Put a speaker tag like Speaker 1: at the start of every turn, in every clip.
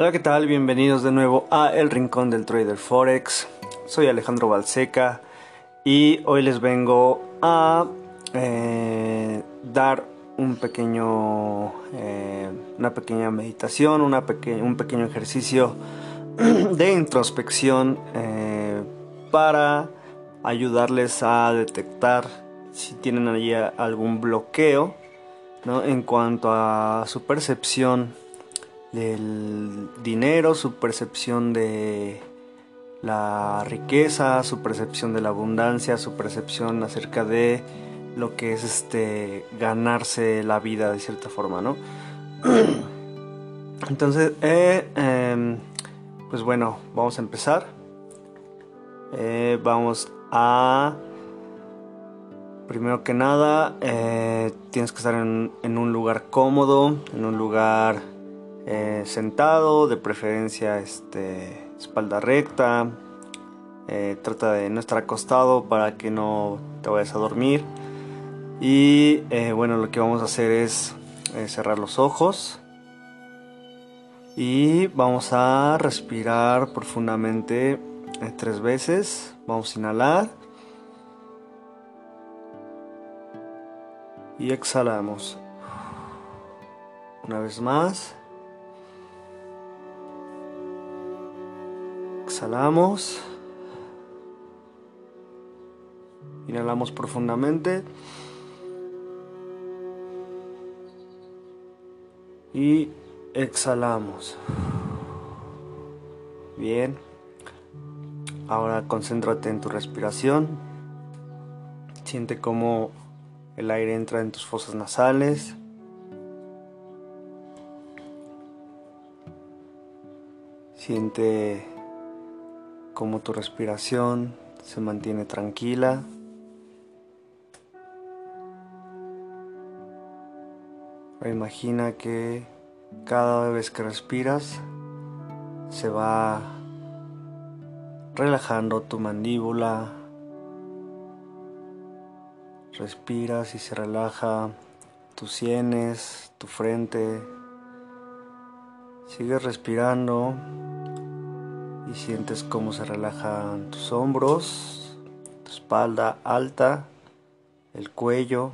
Speaker 1: Hola, ¿qué tal? Bienvenidos de nuevo a El Rincón del Trader Forex. Soy Alejandro Balseca y hoy les vengo a eh, dar un pequeño, eh, una pequeña meditación, una un pequeño ejercicio de introspección eh, para ayudarles a detectar si tienen allí algún bloqueo ¿no? en cuanto a su percepción del dinero, su percepción de la riqueza, su percepción de la abundancia, su percepción acerca de lo que es este ganarse la vida de cierta forma, ¿no? Entonces, eh, em, pues bueno, vamos a empezar. Eh, vamos a primero que nada eh, tienes que estar en, un lugar cómodo, en un lugar eh, sentado, de preferencia este, espalda recta. Eh, trata de no estar acostado para que no te vayas a dormir. Y eh, bueno, lo que vamos a hacer es cerrar los ojos. Y vamos a respirar profundamente tres veces. Vamos a inhalar. Y exhalamos. Una vez más. Exhalamos. Inhalamos profundamente. Y exhalamos. Bien. Ahora concéntrate en tu respiración. Siente cómo el aire entra en tus fosas nasales. Siente cómo tu respiración se mantiene tranquila. imagina que cada vez que respiras se va relajando tu mandíbula. Respiras y se relaja tus sienes, tu frente. Sigues respirando y sientes cómo se relajan tus hombros, tu espalda alta, el cuello.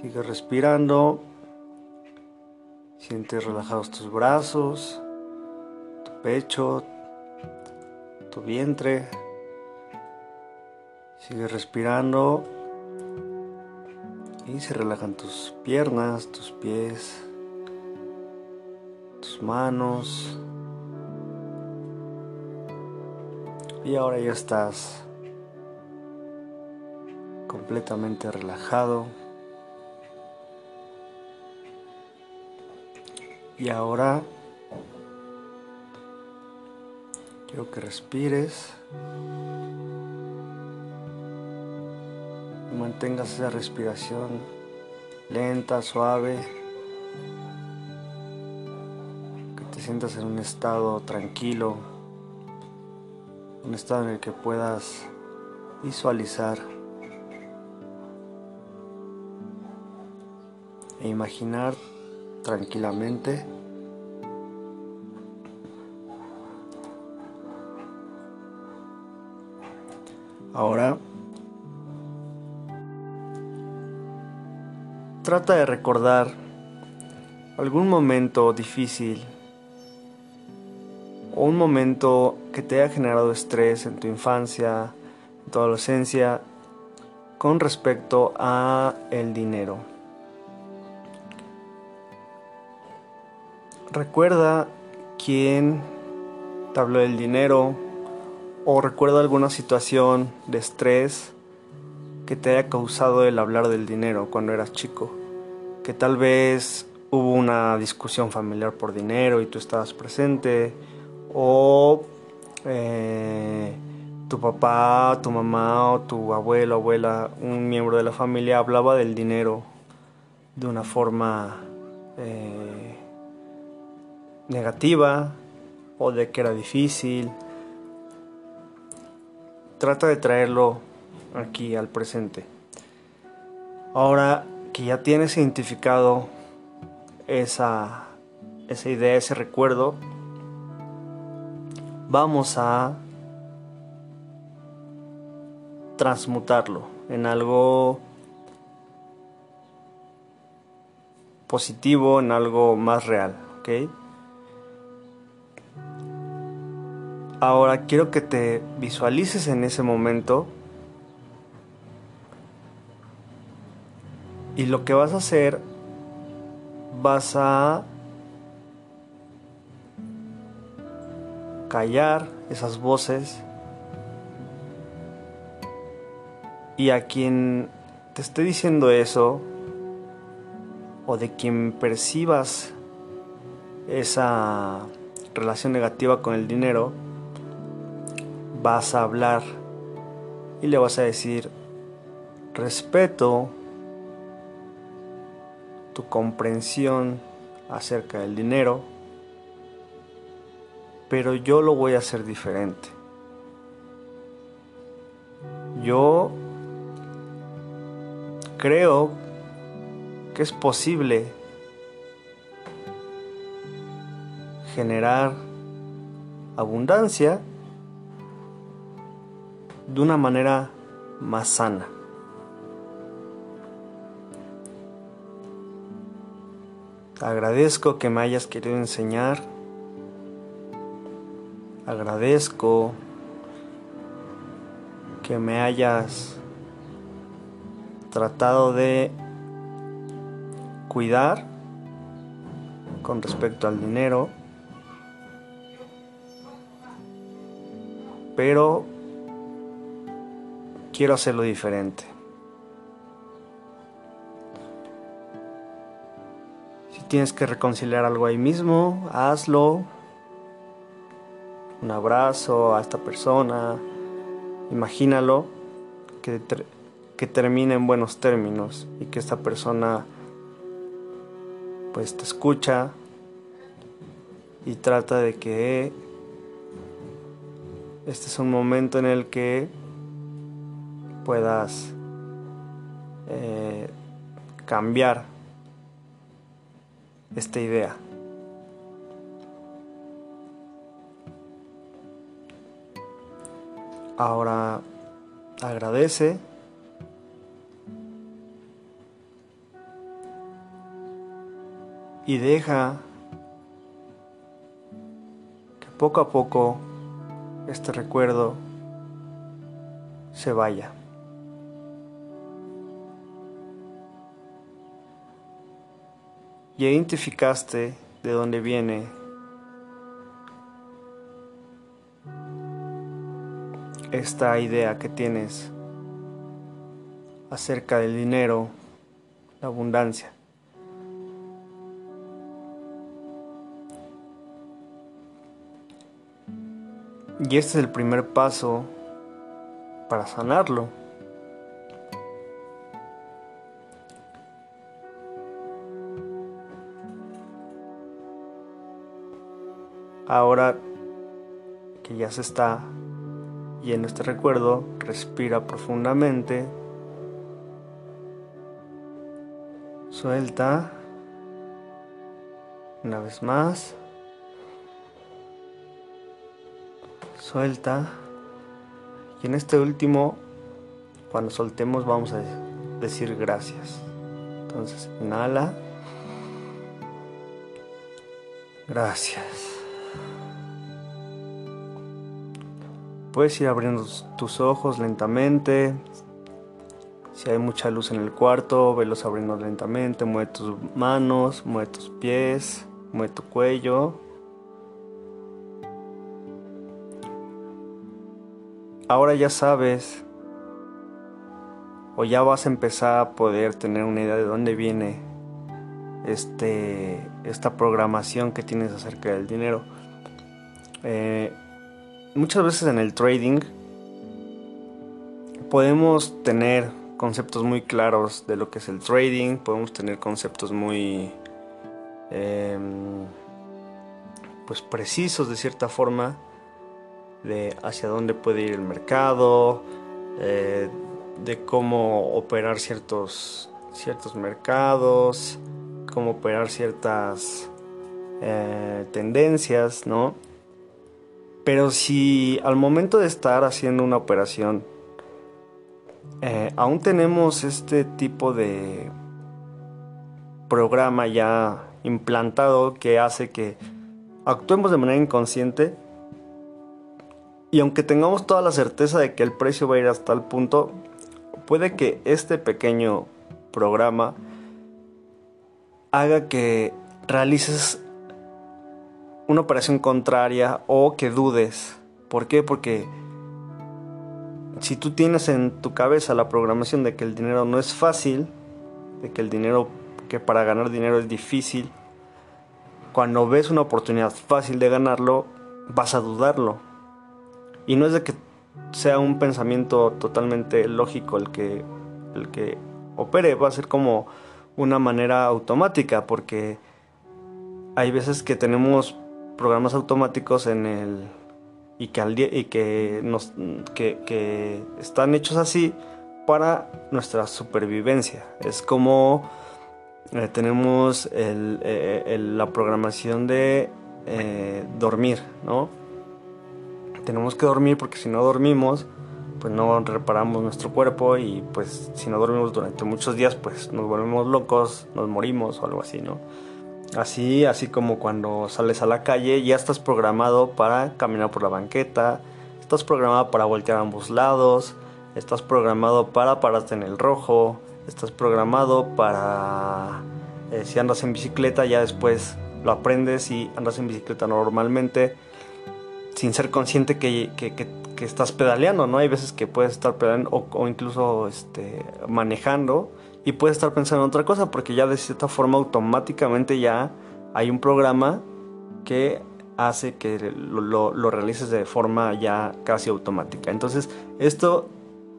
Speaker 1: Sigue respirando. Sientes relajados tus brazos, tu pecho, tu vientre. Sigue respirando. Y se relajan tus piernas, tus pies, tus manos, Y ahora ya estás completamente relajado. Y ahora quiero que respires. Mantengas esa respiración lenta, suave, que te sientas en un estado tranquilo un estado en el que puedas visualizar e imaginar tranquilamente Ahora. Trata de recordar algún momento difícil un momento que te haya generado estrés en tu infancia, en tu adolescencia, con respecto a el dinero. Recuerda quién te habló del dinero o recuerda alguna situación de estrés que te haya causado el hablar del dinero cuando eras chico. Que tal vez hubo una discusión familiar por dinero y tú estabas presente o eh, tu papá, tu mamá o tu abuelo, abuela, un miembro de la familia hablaba del dinero de una forma eh, negativa o de que era difícil. Trata de traerlo aquí al presente. Ahora que ya tienes identificado esa esa idea, ese recuerdo, vamos a transmutarlo en algo positivo, en algo más real, ¿ok? Ahora quiero que te visualices en ese momento y lo que vas a hacer, vas a callar esas voces. Y a quien te esté diciendo eso o de quien percibas esa relación negativa con el dinero, vas a hablar y le vas a decir, respeto tu comprensión acerca del dinero, pero yo lo voy a hacer diferente. Yo creo que es posible generar abundancia de una manera más sana. Agradezco que me hayas querido enseñar. Agradezco que me hayas tratado de cuidar con respecto al dinero. Pero quiero hacerlo diferente. Si tienes que reconciliar algo ahí mismo, hazlo. Un abrazo a esta persona. Imagínalo que, que termine en buenos términos y que esta persona pues te escucha y trata de que este es un momento en el que puedas eh, cambiar esta idea. Ahora agradece. Y deja que poco a poco este recuerdo se vaya. y identificaste de dónde viene esta idea que tienes acerca del dinero, la abundancia. Y este es el primer paso para sanarlo. Ahora que ya se está lleno este recuerdo, respira profundamente. Suelta. Una vez más. Suelta. Y en este último, cuando soltemos, vamos a decir gracias. Entonces, inhala. Gracias. Puedes ir abriendo tus ojos lentamente. Si hay mucha luz en el cuarto, velos abriendo lentamente. Mueve tus manos, mueve tus pies, mueve tu cuello. Ahora ya sabes o ya vas a empezar a poder tener una idea de dónde viene este, esta programación que tienes acerca del dinero. Eh, muchas veces en el trading podemos tener conceptos muy claros de lo que es el trading, podemos tener conceptos muy em, pues precisos de cierta forma de hacia dónde puede ir el mercado, eh, de cómo operar ciertos, ciertos mercados, cómo operar ciertas eh, tendencias, ¿no? Pero si al momento de estar haciendo una operación eh, aún tenemos este tipo de programa ya implantado que hace que actuemos de manera inconsciente y aunque tengamos toda la certeza de que el precio va a ir hasta el punto, puede que este pequeño programa haga que realices una operación contraria o que dudes. ¿Por qué? Porque si tú tienes en tu cabeza la programación de que el dinero no es fácil, de que el dinero, que para ganar dinero es difícil, cuando ves una oportunidad fácil de ganarlo, vas a dudarlo. Y no es de que sea un pensamiento totalmente lógico el que, el que opere, va a ser como una manera automática, porque hay veces que tenemos programas automáticos en el y que, y que, nos, que, están hechos así para nuestra supervivencia. Es como eh, tenemos eh, la programación de eh, dormir, ¿no? Tenemos que dormir porque si no dormimos, pues no reparamos nuestro cuerpo y pues si no dormimos durante muchos días, pues nos volvemos locos, nos morimos o algo así, ¿no? Así, así como cuando sales a la calle, ya estás programado para caminar por la banqueta, estás programado para voltear a ambos lados, estás programado para pararte en el rojo, estás programado para eh, si andas en bicicleta ya después lo aprendes y andas en bicicleta normalmente sin ser consciente que, estás pedaleando, ¿no? Hay veces que puedes estar pedaleando o, o incluso este, manejando y puedes estar pensando en otra cosa porque ya de cierta forma automáticamente ya hay un programa que hace que lo, realices de forma ya casi automática. Entonces esto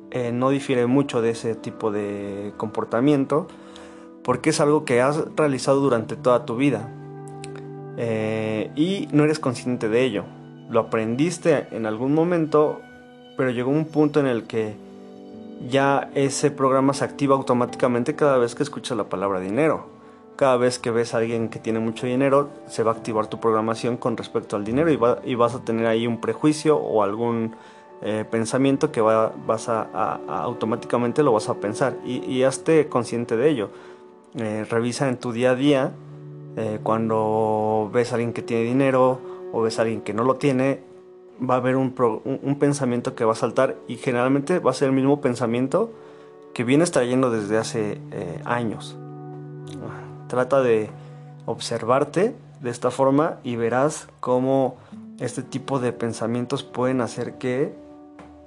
Speaker 1: eh, no difiere mucho de ese tipo de comportamiento porque es algo que has realizado durante toda tu vida eh, y no eres consciente de ello. Lo aprendiste en algún momento, pero llegó un punto en el que ya ese programa se activa automáticamente cada vez que escuchas la palabra dinero. Cada vez que ves a alguien que tiene mucho dinero, se va a activar tu programación con respecto al dinero y, vas a tener ahí un prejuicio o algún eh, pensamiento que vas a, automáticamente lo vas a pensar y, y hazte consciente de ello. Eh, revisa en tu día a día eh, cuando ves a alguien que tiene dinero o ves a alguien que no lo tiene, va a haber un, pensamiento que va a saltar y generalmente va a ser el mismo pensamiento que vienes trayendo desde hace eh, años. Trata de observarte de esta forma y verás cómo este tipo de pensamientos pueden hacer que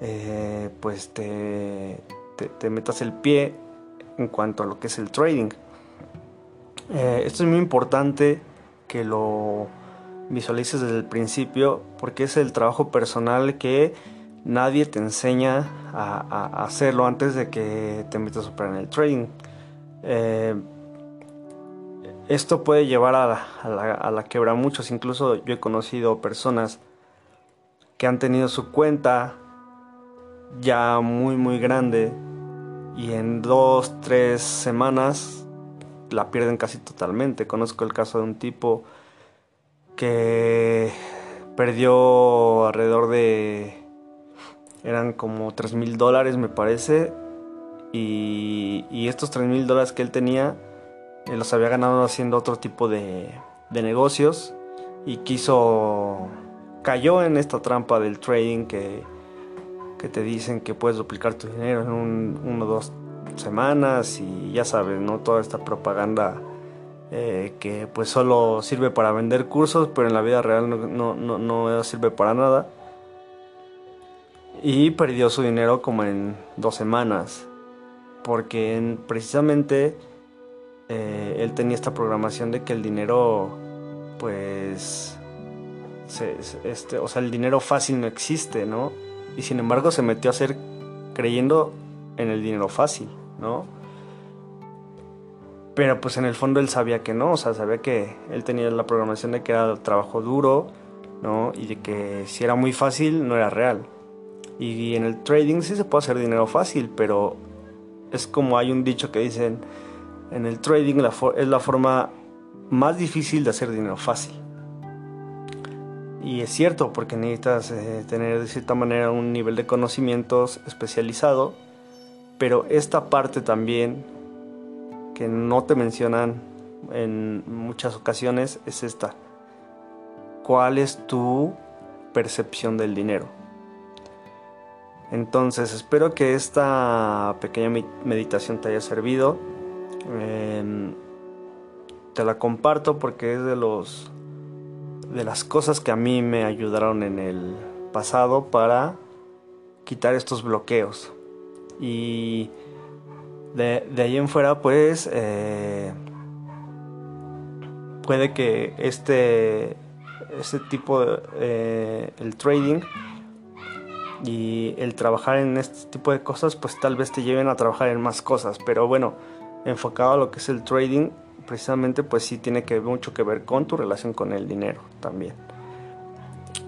Speaker 1: eh, pues te, te, metas el pie en cuanto a lo que es el trading. Eh, esto es muy importante que lo visualices desde el principio porque es el trabajo personal que nadie te enseña a, hacerlo antes de que te metas a operar en el trading. Eh, esto puede llevar a la, a, la, quebra muchos, incluso yo he conocido personas que han tenido su cuenta ya muy muy grande y en dos, tres semanas la pierden casi totalmente. Conozco el caso de un tipo que perdió alrededor de... eran como 3 mil dólares me parece. Y, y estos 3 mil dólares que él tenía él los había ganado haciendo otro tipo de, de negocios y quiso cayó en esta trampa del trading que, que te dicen que puedes duplicar tu dinero en un, uno o dos semanas y ya sabes, ¿no? Toda esta propaganda eh, que pues solo sirve para vender cursos, pero en la vida real no, no, no, sirve para nada. Y perdió su dinero como en dos semanas, porque precisamente eh, él tenía esta programación de que el dinero, pues, este, o sea, el dinero fácil no existe, ¿no? Y sin embargo se metió a hacer creyendo en el dinero fácil, ¿no? Pero pues en el fondo él sabía que no, o sea, sabía que él tenía la programación de que era trabajo duro, ¿no? Y de que si era muy fácil, no era real. Y en el trading sí se puede hacer dinero fácil, pero es como hay un dicho que dicen, en el trading es la forma más difícil de hacer dinero fácil. Y es cierto, porque necesitas eh, tener de cierta manera un nivel de conocimientos especializado, pero esta parte también que no te mencionan en muchas ocasiones es esta. ¿Cuál es tu percepción del dinero? Entonces, espero que esta pequeña meditación te haya servido. Em, te la comparto porque es de los de las cosas que a mí me ayudaron en el pasado para quitar estos bloqueos. Y de, ahí en fuera, pues, eh, puede que este, este tipo de, eh, el trading y el trabajar en este tipo de cosas, pues tal vez te lleven a trabajar en más cosas. Pero bueno, enfocado a lo que es el trading, precisamente pues sí tiene mucho que ver con tu relación con el dinero también.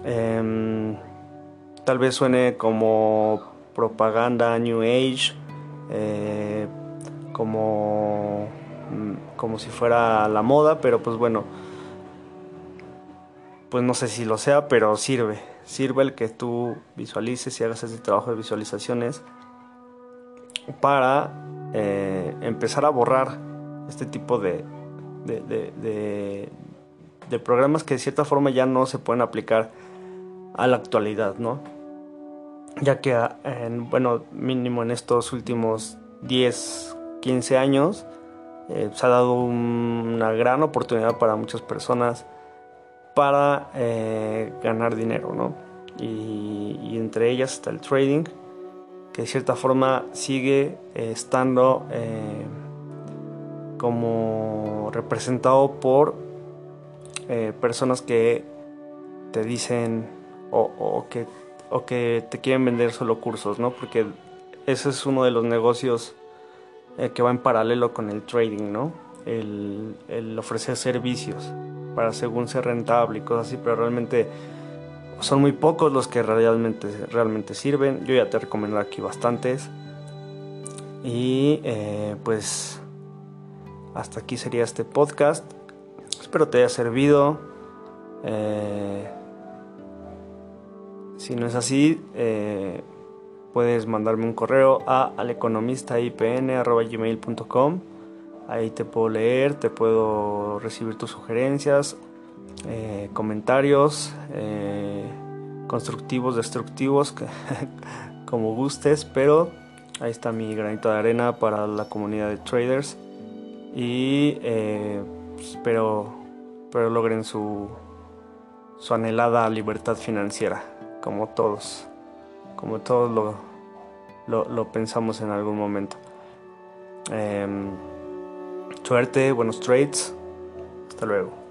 Speaker 1: Em, tal vez suene como propaganda New Age, eh, como, mm, como si fuera la moda, pero pues bueno, pues no sé si lo sea, pero sirve, sirve el que tú visualices y hagas ese trabajo de visualizaciones para eh, empezar a borrar este tipo de, de, de, programas que de cierta forma ya no se pueden aplicar a la actualidad, ¿no? Ya que, en, bueno, mínimo en estos últimos 10, 15 años, eh, se ha dado una gran oportunidad para muchas personas para eh, ganar dinero, ¿no? Y, entre ellas está el trading, que de cierta forma sigue eh, estando como representado por personas que te dicen o, que, o que te quieren vender solo cursos, ¿no? Porque ese es uno de los negocios eh, que va en paralelo con el trading, ¿no? El, el, ofrecer servicios para según ser rentable y cosas así, pero realmente son muy pocos los que realmente, realmente sirven. Yo ya te recomiendo aquí bastantes. Y eh, pues hasta aquí sería este podcast. Espero te haya servido. Eh, si no es así, eh, puedes mandarme un correo a aleconomistaipn.gmail.com Ahí te puedo leer, te puedo recibir tus sugerencias, eh, comentarios constructivos, destructivos, como gustes, pero ahí está mi granito de arena para la comunidad de traders. Y eh, espero, logren su, su anhelada libertad financiera, como todos, como todos lo, lo, pensamos en algún momento. Em, suerte, buenos trades, hasta luego.